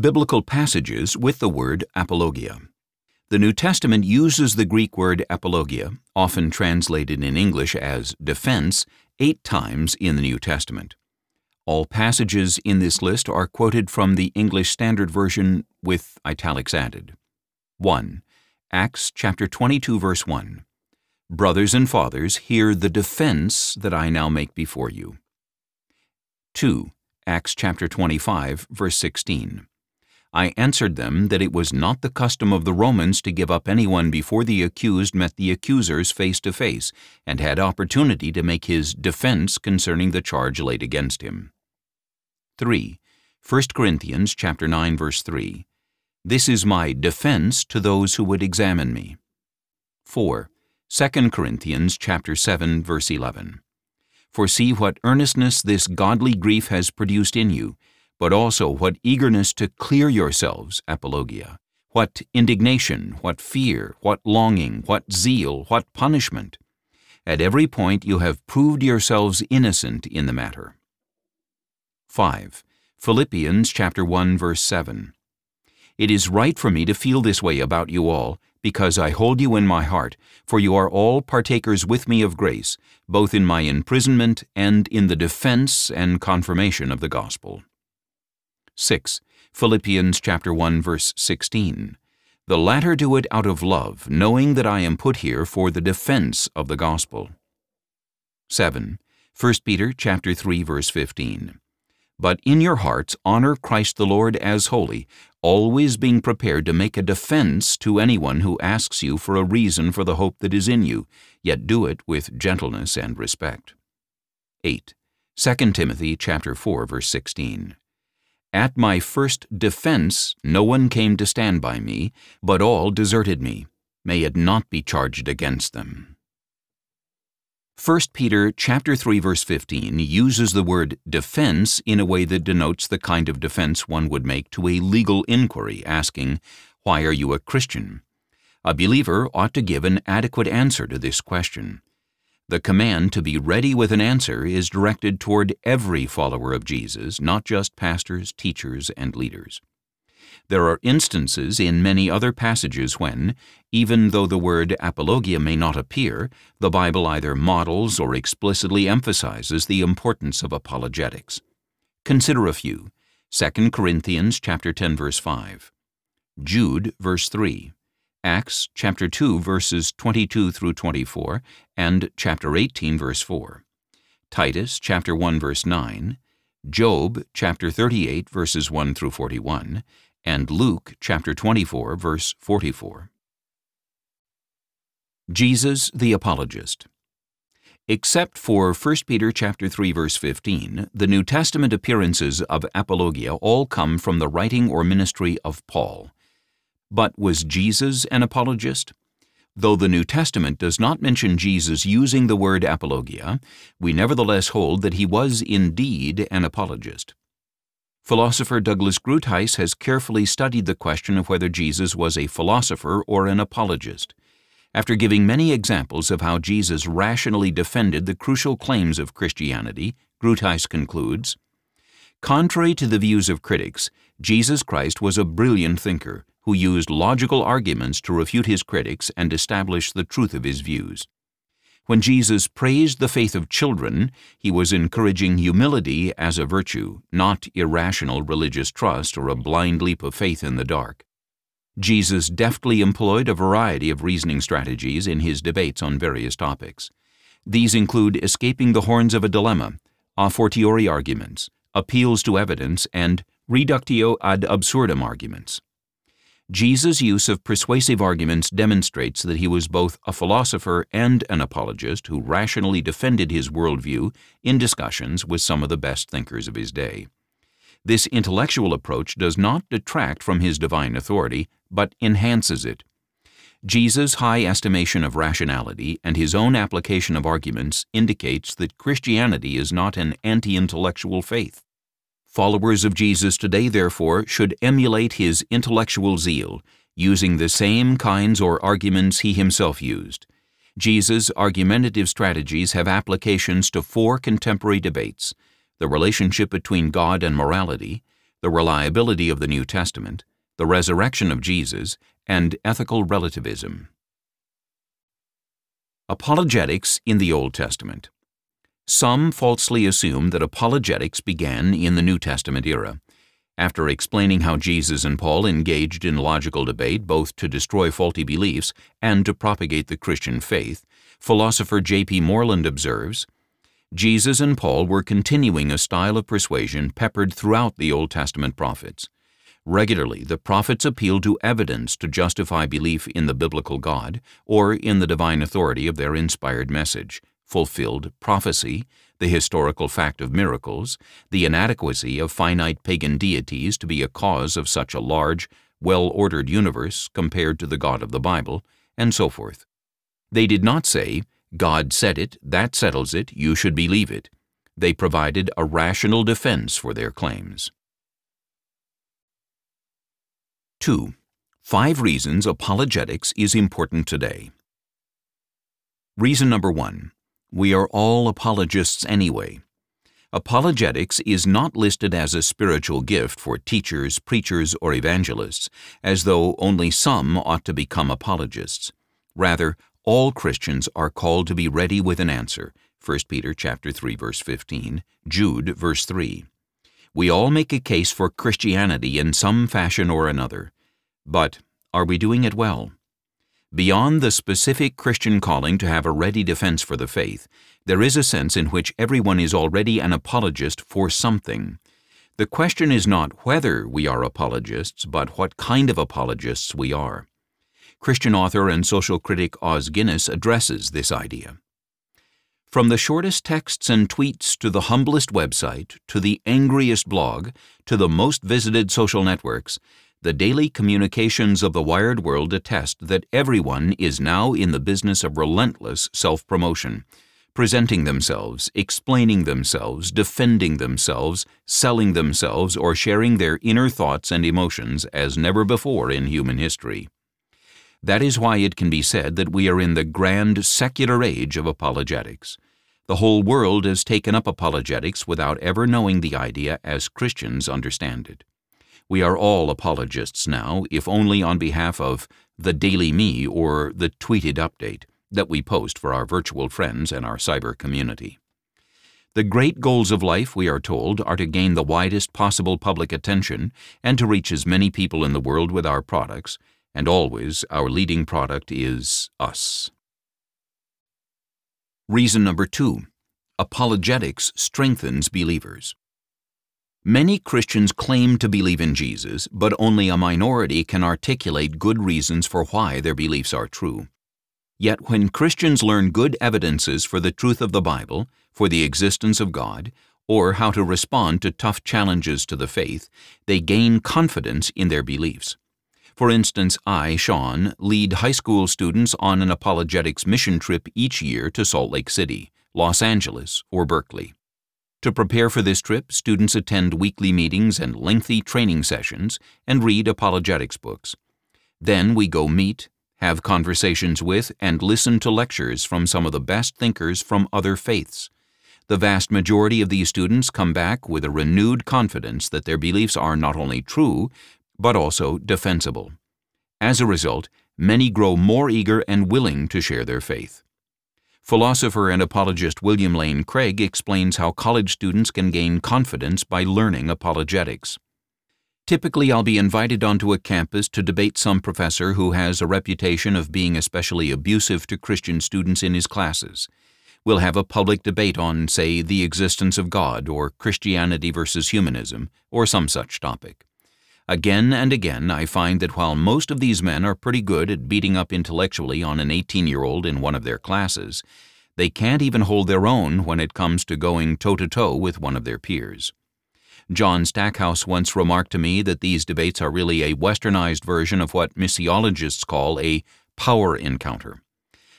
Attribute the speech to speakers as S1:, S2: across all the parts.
S1: Biblical passages with the word apologia. The New Testament uses the Greek word apologia, often translated in English as defense, eight times in the New Testament. All passages in this list are quoted from the English Standard Version with italics added. 1. Acts chapter 22 verse 1. Brothers and fathers, hear the defense that I now make before you. 2. Acts chapter 25 verse 16. I answered them that it was not the custom of the Romans to give up anyone before the accused met the accusers face to face, and had opportunity to make his defense concerning the charge laid against him. 3. 1 Corinthians chapter 9 verse 3. This is my defense to those who would examine me. 4. 2 Corinthians chapter 7 verse 11. For see what earnestness this godly grief has produced in you, but also what eagerness to clear yourselves, apologia, what indignation, what fear, what longing, what zeal, what punishment. At every point you have proved yourselves innocent in the matter. 5. Philippians chapter 1 verse 7. It is right for me to feel this way about you all, because I hold you in my heart, for you are all partakers with me of grace, both in my imprisonment and in the defense and confirmation of the gospel. 6. Philippians chapter 1 verse 16. The latter do it out of love, knowing that I am put here for the defense of the gospel. 7. 1 Peter chapter 3 verse 15. But in your hearts honor Christ the Lord as holy, always being prepared to make a defense to anyone who asks you for a reason for the hope that is in you, yet do it with gentleness and respect. 8. 2 Timothy chapter 4 verse 16. At my first defense no one came to stand by me, but all deserted me. May it not be charged against them. 1 Peter chapter 3 verse 15 uses the word defense in a way that denotes the kind of defense one would make to a legal inquiry asking, Why are you a Christian? A believer ought to give an adequate answer to this question. The command to be ready with an answer is directed toward every follower of Jesus, not just pastors, teachers, and leaders. There are instances in many other passages when, even though the word apologia may not appear, the Bible either models or explicitly emphasizes the importance of apologetics. Consider a few. 2 Corinthians chapter 10 verse 5. Jude verse 3. Acts chapter 2 verses 22 through 24 and chapter 18 verse 4. Titus chapter 1 verse 9, Job chapter 38 verses 1 through 41, and Luke chapter 24 verse 44. Jesus the apologist. Except for 1 Peter chapter 3 verse 15, the New Testament appearances of apologia all come from the writing or ministry of Paul. But was Jesus an apologist? Though the New Testament does not mention Jesus using the word apologia, we nevertheless hold that he was indeed an apologist. Philosopher Douglas Groothuis has carefully studied the question of whether Jesus was a philosopher or an apologist. After giving many examples of how Jesus rationally defended the crucial claims of Christianity, Groothuis concludes, Contrary to the views of critics, Jesus Christ was a brilliant thinker who used logical arguments to refute his critics and establish the truth of his views. When Jesus praised the faith of children, he was encouraging humility as a virtue, not irrational religious trust or a blind leap of faith in the dark. Jesus deftly employed a variety of reasoning strategies in his debates on various topics. These include escaping the horns of a dilemma, a fortiori arguments, appeals to evidence, and reductio ad absurdum arguments. Jesus' use of persuasive arguments demonstrates that he was both a philosopher and an apologist who rationally defended his worldview in discussions with some of the best thinkers of his day. This intellectual approach does not detract from his divine authority, but enhances it. Jesus' high estimation of rationality and his own application of arguments indicates that Christianity is not an anti-intellectual faith. Followers of Jesus today, therefore, should emulate his intellectual zeal, using the same kinds or arguments he himself used. Jesus' argumentative strategies have applications to four contemporary debates the relationship between God and morality, the reliability of the New Testament, the resurrection of Jesus, and ethical relativism. Apologetics in the Old Testament Some falsely assume that apologetics began in the New Testament era. After explaining how Jesus and Paul engaged in logical debate both to destroy faulty beliefs and to propagate the Christian faith, philosopher J.P. Moreland observes, Jesus and Paul were continuing a style of persuasion peppered throughout the Old Testament prophets. Regularly, the prophets appealed to evidence to justify belief in the biblical God or in the divine authority of their inspired message, fulfilled prophecy, the historical fact of miracles, the inadequacy of finite pagan deities to be a cause of such a large, well-ordered universe compared to the God of the Bible, and so forth. They did not say, God said it, that settles it, you should believe it. They provided a rational defense for their claims. 2. Five reasons apologetics is important today. Reason number one. We are all apologists anyway. Apologetics is not listed as a spiritual gift for teachers, preachers, or evangelists, as though only some ought to become apologists. Rather, all Christians are called to be ready with an answer. 1 Peter chapter 3 verse 15, Jude verse 3. We all make a case for Christianity in some fashion or another. But are we doing it well? Beyond the specific Christian calling to have a ready defense for the faith, there is a sense in which everyone is already an apologist for something. The question is not whether we are apologists, but what kind of apologists we are. Christian author and social critic Os Guinness addresses this idea. From the shortest texts and tweets to the humblest website, to the angriest blog, to the most visited social networks, the daily communications of the wired world attest that everyone is now in the business of relentless self-promotion, presenting themselves, explaining themselves, defending themselves, selling themselves, or sharing their inner thoughts and emotions as never before in human history. That is why it can be said that we are in the grand secular age of apologetics. The whole world has taken up apologetics without ever knowing the idea as Christians understand it. We are all apologists now, if only on behalf of the Daily Me or the Tweeted Update that we post for our virtual friends and our cyber community. The great goals of life, we are told, are to gain the widest possible public attention and to reach as many people in the world with our products and always our leading product is us. Reason number two, apologetics strengthens believers. Many Christians claim to believe in Jesus, but only a minority can articulate good reasons for why their beliefs are true. Yet when Christians learn good evidences for the truth of the Bible, for the existence of God, or how to respond to tough challenges to the faith, they gain confidence in their beliefs. For instance, I, Sean, lead high school students on an apologetics mission trip each year to Salt Lake City, Los Angeles, or Berkeley. To prepare for this trip, students attend weekly meetings and lengthy training sessions and read apologetics books. Then we go meet, have conversations with, and listen to lectures from some of the best thinkers from other faiths. The vast majority of these students come back with a renewed confidence that their beliefs are not only true, but also defensible. As a result, many grow more eager and willing to share their faith. Philosopher and apologist William Lane Craig explains how college students can gain confidence by learning apologetics. Typically, I'll be invited onto a campus to debate some professor who has a reputation of being especially abusive to Christian students in his classes. We'll have a public debate on, say, the existence of God or Christianity versus humanism, or some such topic. Again and again, I find that while most of these men are pretty good at beating up intellectually on an 18-year-old in one of their classes, they can't even hold their own when it comes to going toe-to-toe -to -toe with one of their peers. John Stackhouse once remarked to me that these debates are really a westernized version of what missiologists call a power encounter.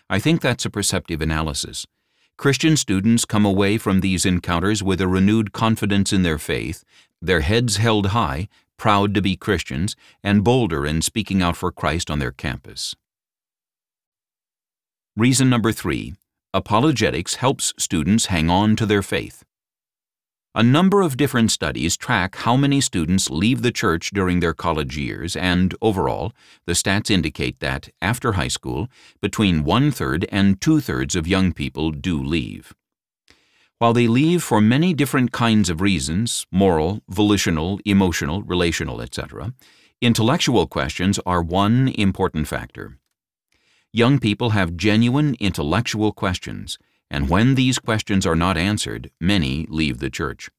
S1: I think that's a perceptive analysis. Christian students come away from these encounters with a renewed confidence in their faith, their heads held high, proud to be Christians, and bolder in speaking out for Christ on their campus. Reason number three apologetics helps students hang on to their faith. A number of different studies track how many students leave the church during their college years, and overall, the stats indicate that, after high school, between one third and two thirds of young people do leave. While they leave for many different kinds of reasons moral, volitional, emotional, relational, etc. intellectual questions are one important factor. Young people have genuine intellectual questions and when these questions are not answered, many leave the church.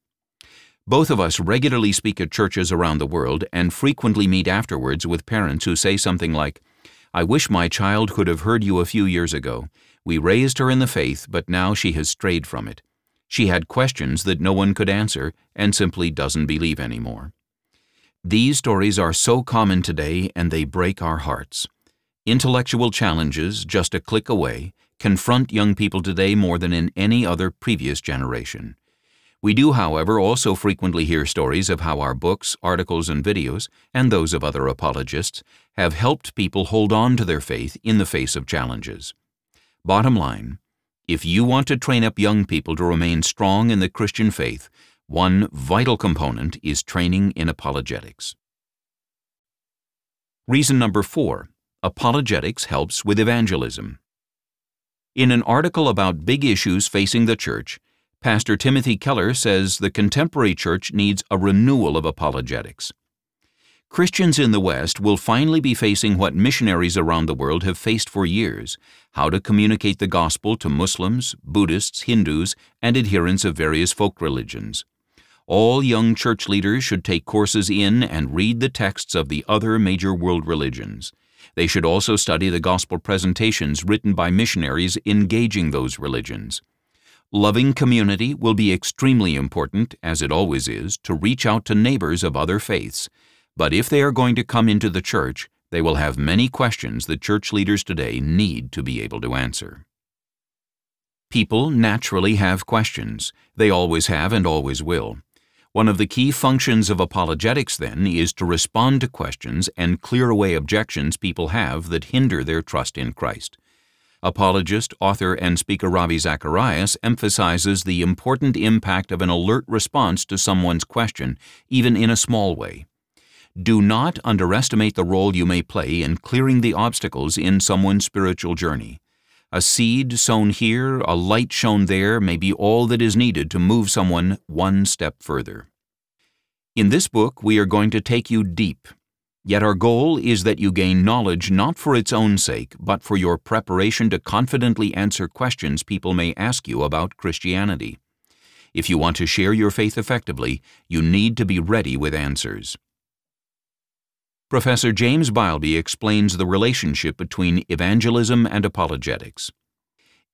S1: Both of us regularly speak at churches around the world and frequently meet afterwards with parents who say something like, I wish my child could have heard you a few years ago. We raised her in the faith, but now she has strayed from it. She had questions that no one could answer and simply doesn't believe anymore. These stories are so common today and they break our hearts. Intellectual challenges, just a click away, confront young people today more than in any other previous generation. We do, however, also frequently hear stories of how our books, articles, and videos, and those of other apologists, have helped people hold on to their faith in the face of challenges. Bottom line, if you want to train up young people to remain strong in the Christian faith, one vital component is training in apologetics. Reason number four Apologetics helps with evangelism. In an article about big issues facing the church, Pastor Timothy Keller says the contemporary church needs a renewal of apologetics. Christians in the West will finally be facing what missionaries around the world have faced for years how to communicate the gospel to Muslims, Buddhists, Hindus, and adherents of various folk religions. All young church leaders should take courses in and read the texts of the other major world religions. They should also study the gospel presentations written by missionaries engaging those religions. Loving community will be extremely important, as it always is, to reach out to neighbors of other faiths. But if they are going to come into the church, they will have many questions that church leaders today need to be able to answer. People naturally have questions. They always have and always will. One of the key functions of apologetics, then, is to respond to questions and clear away objections people have that hinder their trust in Christ. Apologist, author, and speaker Ravi Zacharias emphasizes the important impact of an alert response to someone's question, even in a small way. Do not underestimate the role you may play in clearing the obstacles in someone's spiritual journey. A seed sown here, a light shown there, may be all that is needed to move someone one step further. In this book, we are going to take you deep. Yet our goal is that you gain knowledge not for its own sake, but for your preparation to confidently answer questions people may ask you about Christianity. If you want to share your faith effectively, you need to be ready with answers. Professor James Beilby explains the relationship between evangelism and apologetics.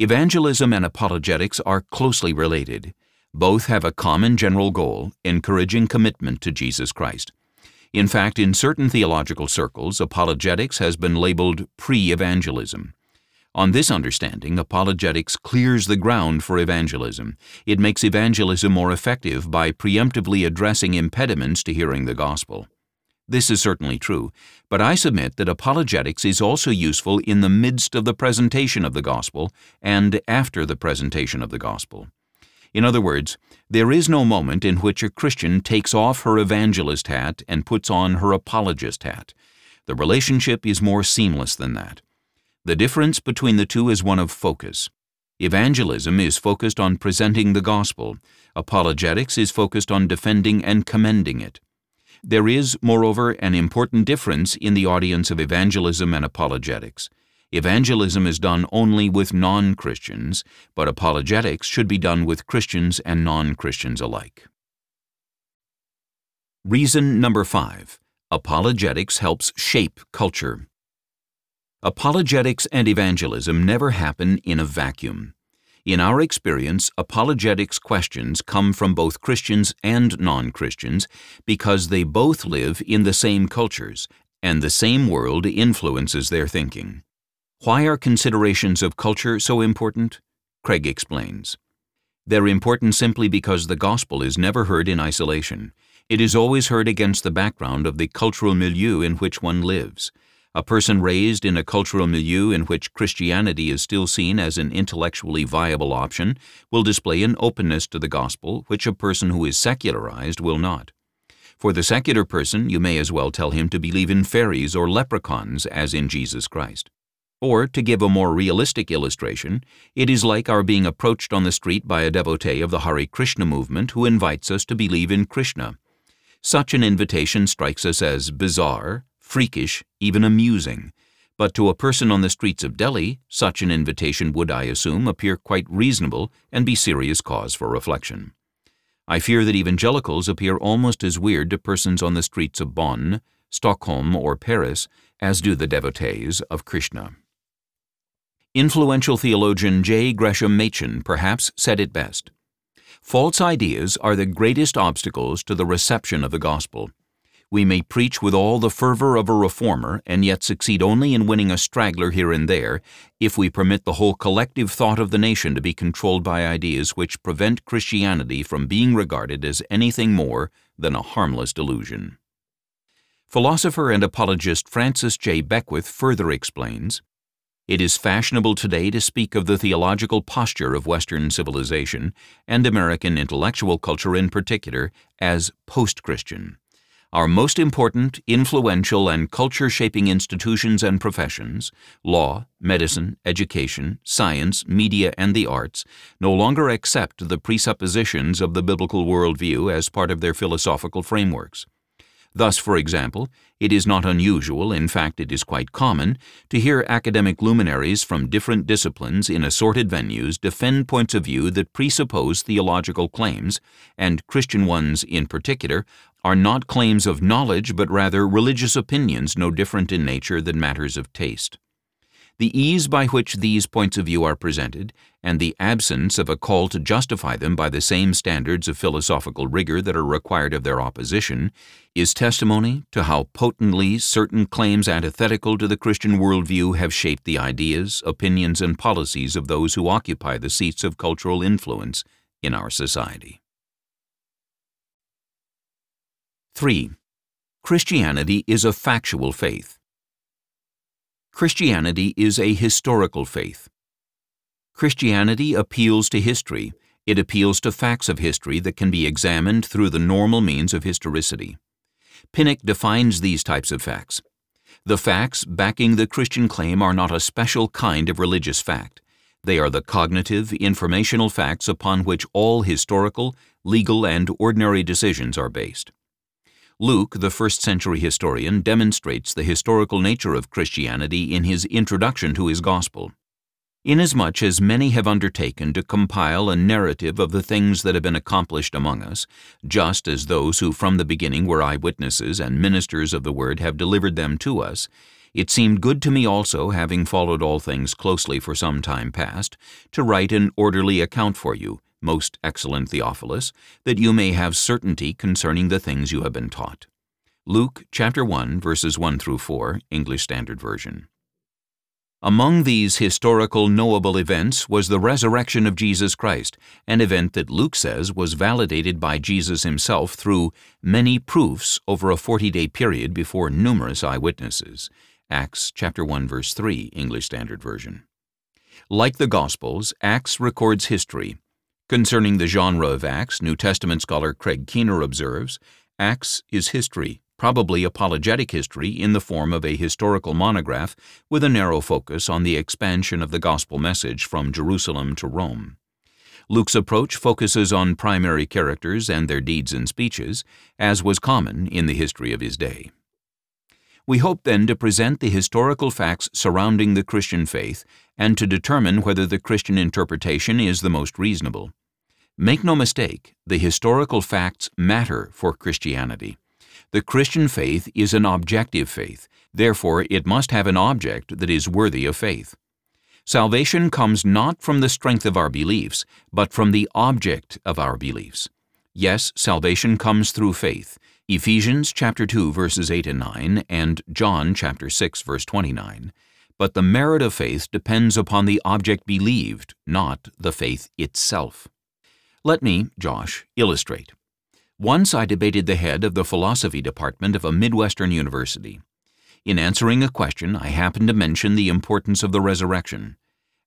S1: Evangelism and apologetics are closely related. Both have a common general goal, encouraging commitment to Jesus Christ. In fact, in certain theological circles, apologetics has been labeled pre-evangelism. On this understanding, apologetics clears the ground for evangelism. It makes evangelism more effective by preemptively addressing impediments to hearing the gospel. This is certainly true, but I submit that apologetics is also useful in the midst of the presentation of the gospel and after the presentation of the gospel. In other words, there is no moment in which a Christian takes off her evangelist hat and puts on her apologist hat. The relationship is more seamless than that. The difference between the two is one of focus. Evangelism is focused on presenting the gospel. Apologetics is focused on defending and commending it. There is, moreover, an important difference in the audience of evangelism and apologetics. Evangelism is done only with non-Christians, but apologetics should be done with Christians and non-Christians alike. Reason number five. Apologetics helps shape culture. Apologetics and evangelism never happen in a vacuum. In our experience, apologetics questions come from both Christians and non Christians because they both live in the same cultures and the same world influences their thinking. Why are considerations of culture so important? Craig explains. They're important simply because the gospel is never heard in isolation. It is always heard against the background of the cultural milieu in which one lives. A person raised in a cultural milieu in which Christianity is still seen as an intellectually viable option will display an openness to the gospel which a person who is secularized will not. For the secular person, you may as well tell him to believe in fairies or leprechauns as in Jesus Christ. Or, to give a more realistic illustration, it is like our being approached on the street by a devotee of the Hare Krishna movement who invites us to believe in Krishna. Such an invitation strikes us as bizarre, freakish, even amusing. But to a person on the streets of Delhi, such an invitation would, I assume, appear quite reasonable and be serious cause for reflection. I fear that evangelicals appear almost as weird to persons on the streets of Bonn, Stockholm, or Paris as do the devotees of Krishna. Influential theologian J. Gresham Machen perhaps said it best. False ideas are the greatest obstacles to the reception of the gospel. We may preach with all the fervor of a reformer and yet succeed only in winning a straggler here and there if we permit the whole collective thought of the nation to be controlled by ideas which prevent Christianity from being regarded as anything more than a harmless delusion. Philosopher and apologist Francis J. Beckwith further explains it is fashionable today to speak of the theological posture of Western civilization, and American intellectual culture in particular, as post Christian. Our most important, influential, and culture shaping institutions and professions law, medicine, education, science, media, and the arts no longer accept the presuppositions of the biblical worldview as part of their philosophical frameworks. Thus, for example, it is not unusual, in fact it is quite common, to hear academic luminaries from different disciplines in assorted venues defend points of view that presuppose theological claims, and Christian ones in particular, are not claims of knowledge but rather religious opinions no different in nature than matters of taste. The ease by which these points of view are presented, and the absence of a call to justify them by the same standards of philosophical rigor that are required of their opposition, is testimony to how potently certain claims antithetical to the Christian worldview have shaped the ideas, opinions, and policies of those who occupy the seats of cultural influence in our society. 3. Christianity is a factual faith. Christianity is a historical faith. Christianity appeals to history. It appeals to facts of history that can be examined through the normal means of historicity. Pinnock defines these types of facts. The facts backing the Christian claim are not a special kind of religious fact. They are the cognitive, informational facts upon which all historical, legal, and ordinary decisions are based. Luke, the first century historian, demonstrates the historical nature of Christianity in his introduction to his gospel. Inasmuch as many have undertaken to compile a narrative of the things that have been accomplished among us, just as those who from the beginning were eyewitnesses and ministers of the word have delivered them to us, it seemed good to me also, having followed all things closely for some time past, to write an orderly account for you, most excellent Theophilus, that you may have certainty concerning the things you have been taught. Luke chapter 1 verses 1 through 4, English Standard Version. Among these historical knowable events was the resurrection of Jesus Christ, an event that Luke says was validated by Jesus himself through many proofs over a 40-day period before numerous eyewitnesses. Acts chapter 1 verse 3, English Standard Version. Like the Gospels, Acts records history, Concerning the genre of Acts, New Testament scholar Craig Keener observes, Acts is history, probably apologetic history in the form of a historical monograph with a narrow focus on the expansion of the gospel message from Jerusalem to Rome. Luke's approach focuses on primary characters and their deeds and speeches, as was common in the history of his day. We hope then to present the historical facts surrounding the Christian faith and to determine whether the Christian interpretation is the most reasonable. Make no mistake, the historical facts matter for Christianity. The Christian faith is an objective faith, therefore it must have an object that is worthy of faith. Salvation comes not from the strength of our beliefs, but from the object of our beliefs. Yes, salvation comes through faith. Ephesians chapter 2 verses 8 and 9 and John chapter 6 verse 29. But the merit of faith depends upon the object believed, not the faith itself. Let me, Josh, illustrate. Once I debated the head of the philosophy department of a Midwestern university. In answering a question, I happened to mention the importance of the resurrection.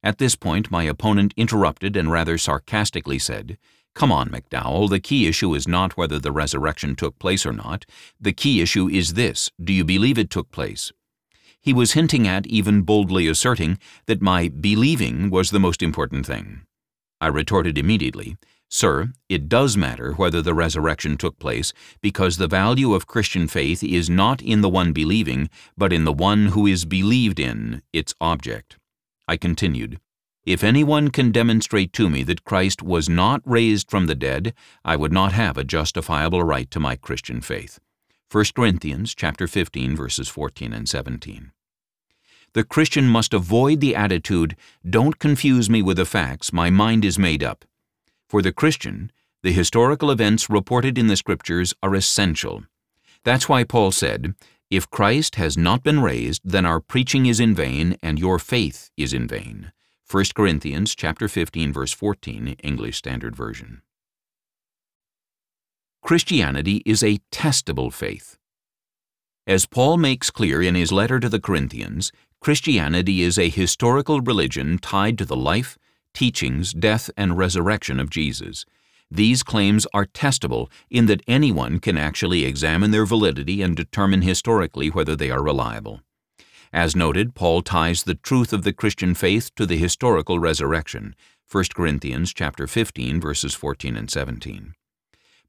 S1: At this point, my opponent interrupted and rather sarcastically said, Come on, McDowell, the key issue is not whether the resurrection took place or not. The key issue is this do you believe it took place? He was hinting at, even boldly asserting, that my believing was the most important thing. I retorted immediately, Sir, it does matter whether the resurrection took place because the value of Christian faith is not in the one believing, but in the one who is believed in, its object. I continued, If anyone can demonstrate to me that Christ was not raised from the dead, I would not have a justifiable right to my Christian faith. 1 Corinthians chapter 15 verses 14 and 17. The Christian must avoid the attitude, don't confuse me with the facts, my mind is made up. For the Christian, the historical events reported in the Scriptures are essential. That's why Paul said, If Christ has not been raised, then our preaching is in vain and your faith is in vain. 1 Corinthians chapter 15 verse 14, English Standard Version. Christianity is a testable faith. As Paul makes clear in his letter to the Corinthians, Christianity is a historical religion tied to the life, teachings, death, and resurrection of Jesus. These claims are testable in that anyone can actually examine their validity and determine historically whether they are reliable. As noted, Paul ties the truth of the Christian faith to the historical resurrection, 1 Corinthians chapter 15 verses 14 and 17.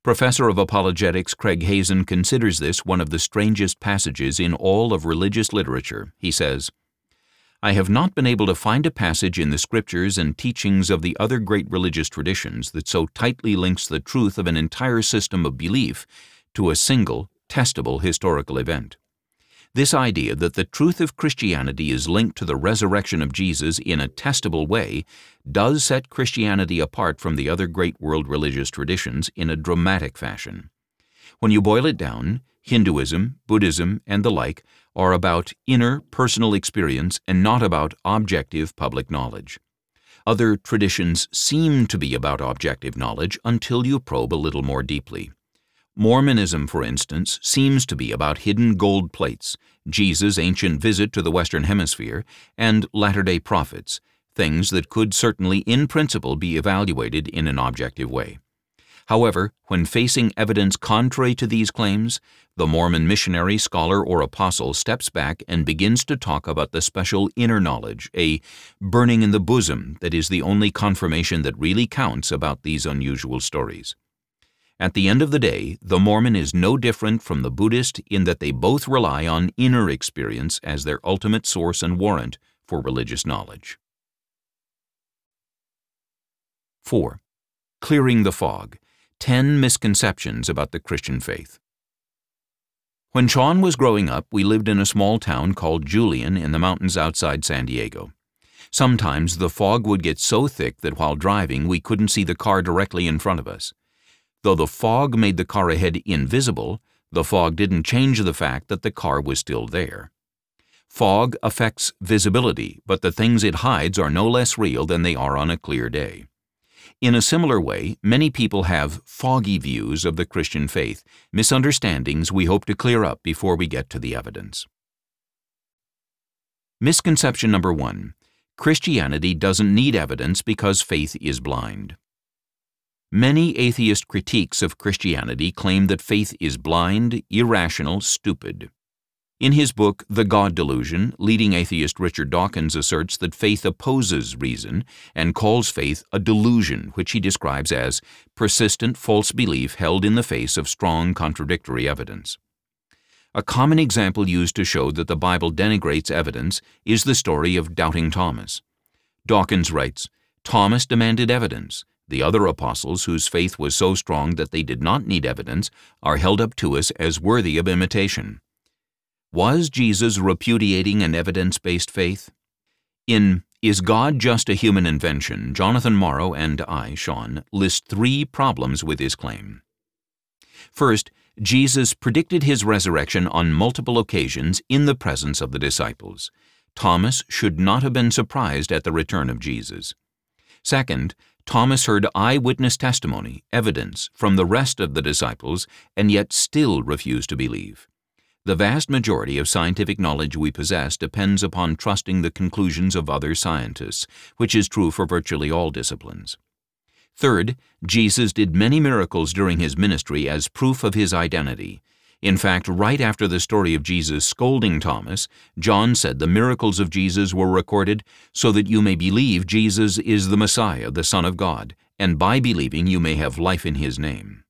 S1: Professor of Apologetics Craig Hazen considers this one of the strangest passages in all of religious literature. He says, I have not been able to find a passage in the scriptures and teachings of the other great religious traditions that so tightly links the truth of an entire system of belief to a single, testable historical event. This idea that the truth of Christianity is linked to the resurrection of Jesus in a testable way does set Christianity apart from the other great world religious traditions in a dramatic fashion. When you boil it down, Hinduism, Buddhism, and the like are about inner personal experience and not about objective public knowledge. Other traditions seem to be about objective knowledge until you probe a little more deeply. Mormonism, for instance, seems to be about hidden gold plates, Jesus' ancient visit to the Western Hemisphere, and Latter day Prophets, things that could certainly in principle be evaluated in an objective way. However, when facing evidence contrary to these claims, the Mormon missionary, scholar, or apostle steps back and begins to talk about the special inner knowledge, a burning in the bosom that is the only confirmation that really counts about these unusual stories. At the end of the day, the Mormon is no different from the Buddhist in that they both rely on inner experience as their ultimate source and warrant for religious knowledge. 4. Clearing the Fog 10 Misconceptions about the Christian Faith. When Sean was growing up, we lived in a small town called Julian in the mountains outside San Diego. Sometimes the fog would get so thick that while driving we couldn't see the car directly in front of us. Though the fog made the car ahead invisible, the fog didn't change the fact that the car was still there. Fog affects visibility, but the things it hides are no less real than they are on a clear day. In a similar way, many people have foggy views of the Christian faith, misunderstandings we hope to clear up before we get to the evidence. Misconception number one Christianity doesn't need evidence because faith is blind. Many atheist critiques of Christianity claim that faith is blind, irrational, stupid. In his book, The God Delusion, leading atheist Richard Dawkins asserts that faith opposes reason and calls faith a delusion, which he describes as persistent false belief held in the face of strong contradictory evidence. A common example used to show that the Bible denigrates evidence is the story of Doubting Thomas. Dawkins writes, Thomas demanded evidence. The other apostles, whose faith was so strong that they did not need evidence, are held up to us as worthy of imitation. Was Jesus repudiating an evidence-based faith? In Is God just a human invention? Jonathan Morrow and I, Sean, list three problems with his claim. First, Jesus predicted his resurrection on multiple occasions in the presence of the disciples. Thomas should not have been surprised at the return of Jesus. Second, Thomas heard eyewitness testimony, evidence, from the rest of the disciples, and yet still refused to believe. The vast majority of scientific knowledge we possess depends upon trusting the conclusions of other scientists, which is true for virtually all disciplines. Third, Jesus did many miracles during his ministry as proof of his identity. In fact, right after the story of Jesus scolding Thomas, John said the miracles of Jesus were recorded so that you may believe Jesus is the Messiah, the Son of God, and by believing you may have life in his name.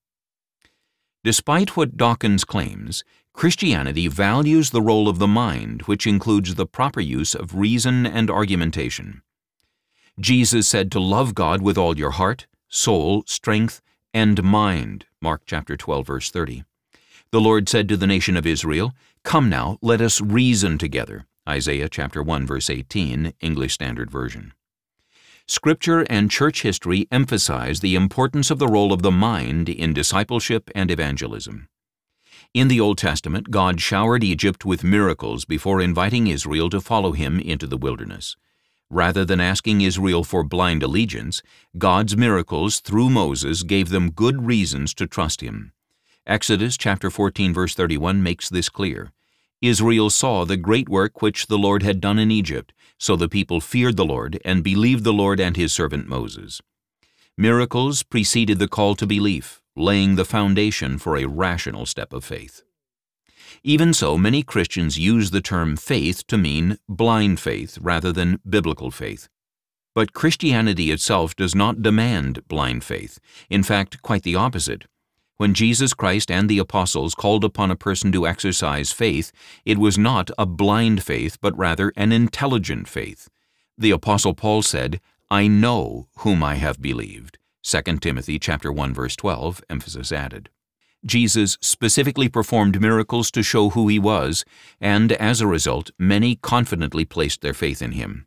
S1: Despite what Dawkins claims, Christianity values the role of the mind, which includes the proper use of reason and argumentation. Jesus said to love God with all your heart, soul, strength, and mind. Mark chapter 12 verse 30. The Lord said to the nation of Israel, Come now, let us reason together. Isaiah chapter 1 verse 18, English Standard Version. Scripture and church history emphasize the importance of the role of the mind in discipleship and evangelism. In the Old Testament, God showered Egypt with miracles before inviting Israel to follow him into the wilderness. Rather than asking Israel for blind allegiance, God's miracles through Moses gave them good reasons to trust him. Exodus chapter 14 verse 31 makes this clear. Israel saw the great work which the Lord had done in Egypt, so the people feared the Lord and believed the Lord and his servant Moses. Miracles preceded the call to belief, laying the foundation for a rational step of faith. Even so, many Christians use the term faith to mean blind faith rather than biblical faith. But Christianity itself does not demand blind faith. In fact, quite the opposite. When Jesus Christ and the apostles called upon a person to exercise faith, it was not a blind faith, but rather an intelligent faith. The apostle Paul said, I know whom I have believed. 2 Timothy chapter 1 verse 12, emphasis added. Jesus specifically performed miracles to show who he was, and as a result, many confidently placed their faith in him.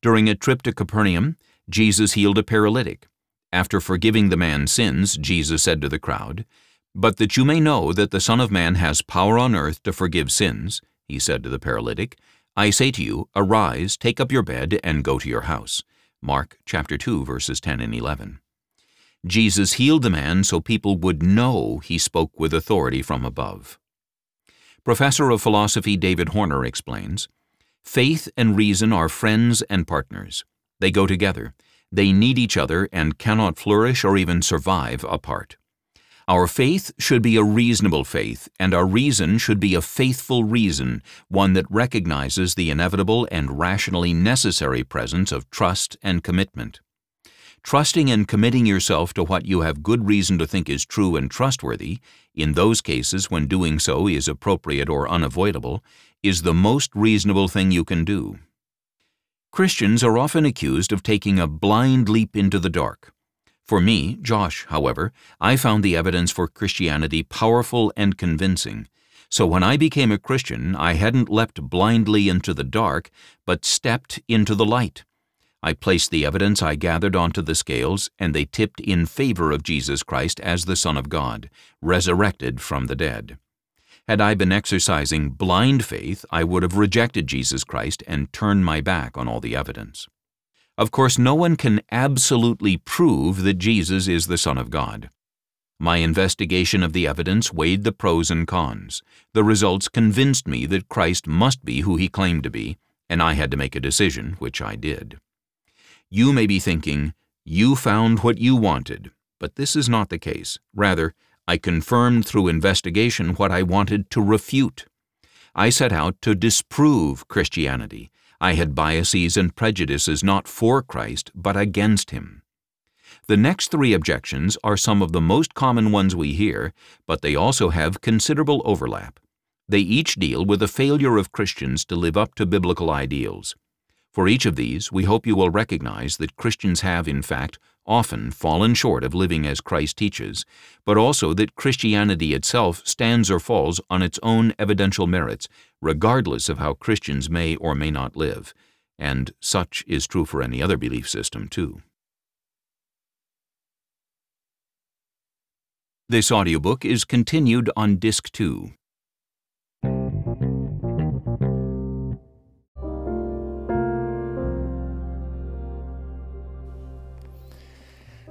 S1: During a trip to Capernaum, Jesus healed a paralytic. After forgiving the man's sins, Jesus said to the crowd, But that you may know that the Son of Man has power on earth to forgive sins, he said to the paralytic, I say to you, arise, take up your bed, and go to your house. Mark chapter 2, verses 10 and 11. Jesus healed the man so people would know he spoke with authority from above. Professor of Philosophy David Horner explains, Faith and reason are friends and partners. They go together. They need each other and cannot flourish or even survive apart. Our faith should be a reasonable faith, and our reason should be a faithful reason, one that recognizes the inevitable and rationally necessary presence of trust and commitment. Trusting and committing yourself to what you have good reason to think is true and trustworthy, in those cases when doing so is appropriate or unavoidable, is the most reasonable thing you can do. Christians are often accused of taking a blind leap into the dark. For me, Josh, however, I found the evidence for Christianity powerful and convincing. So when I became a Christian, I hadn't leapt blindly into the dark, but stepped into the light. I placed the evidence I gathered onto the scales, and they tipped in favor of Jesus Christ as the Son of God, resurrected from the dead. Had I been exercising blind faith, I would have rejected Jesus Christ and turned my back on all the evidence. Of course, no one can absolutely prove that Jesus is the Son of God. My investigation of the evidence weighed the pros and cons. The results convinced me that Christ must be who he claimed to be, and I had to make a decision, which I did. You may be thinking, you found what you wanted, but this is not the case. Rather, I confirmed through investigation what I wanted to refute. I set out to disprove Christianity. I had biases and prejudices not for Christ, but against him. The next three objections are some of the most common ones we hear, but they also have considerable overlap. They each deal with the failure of Christians to live up to biblical ideals. For each of these, we hope you will recognize that Christians have, in fact, often fallen short of living as Christ teaches, but also that Christianity itself stands or falls on its own evidential merits, regardless of how Christians may or may not live. and such is true for any other belief system, too. This audiobook is continued on Disc 2.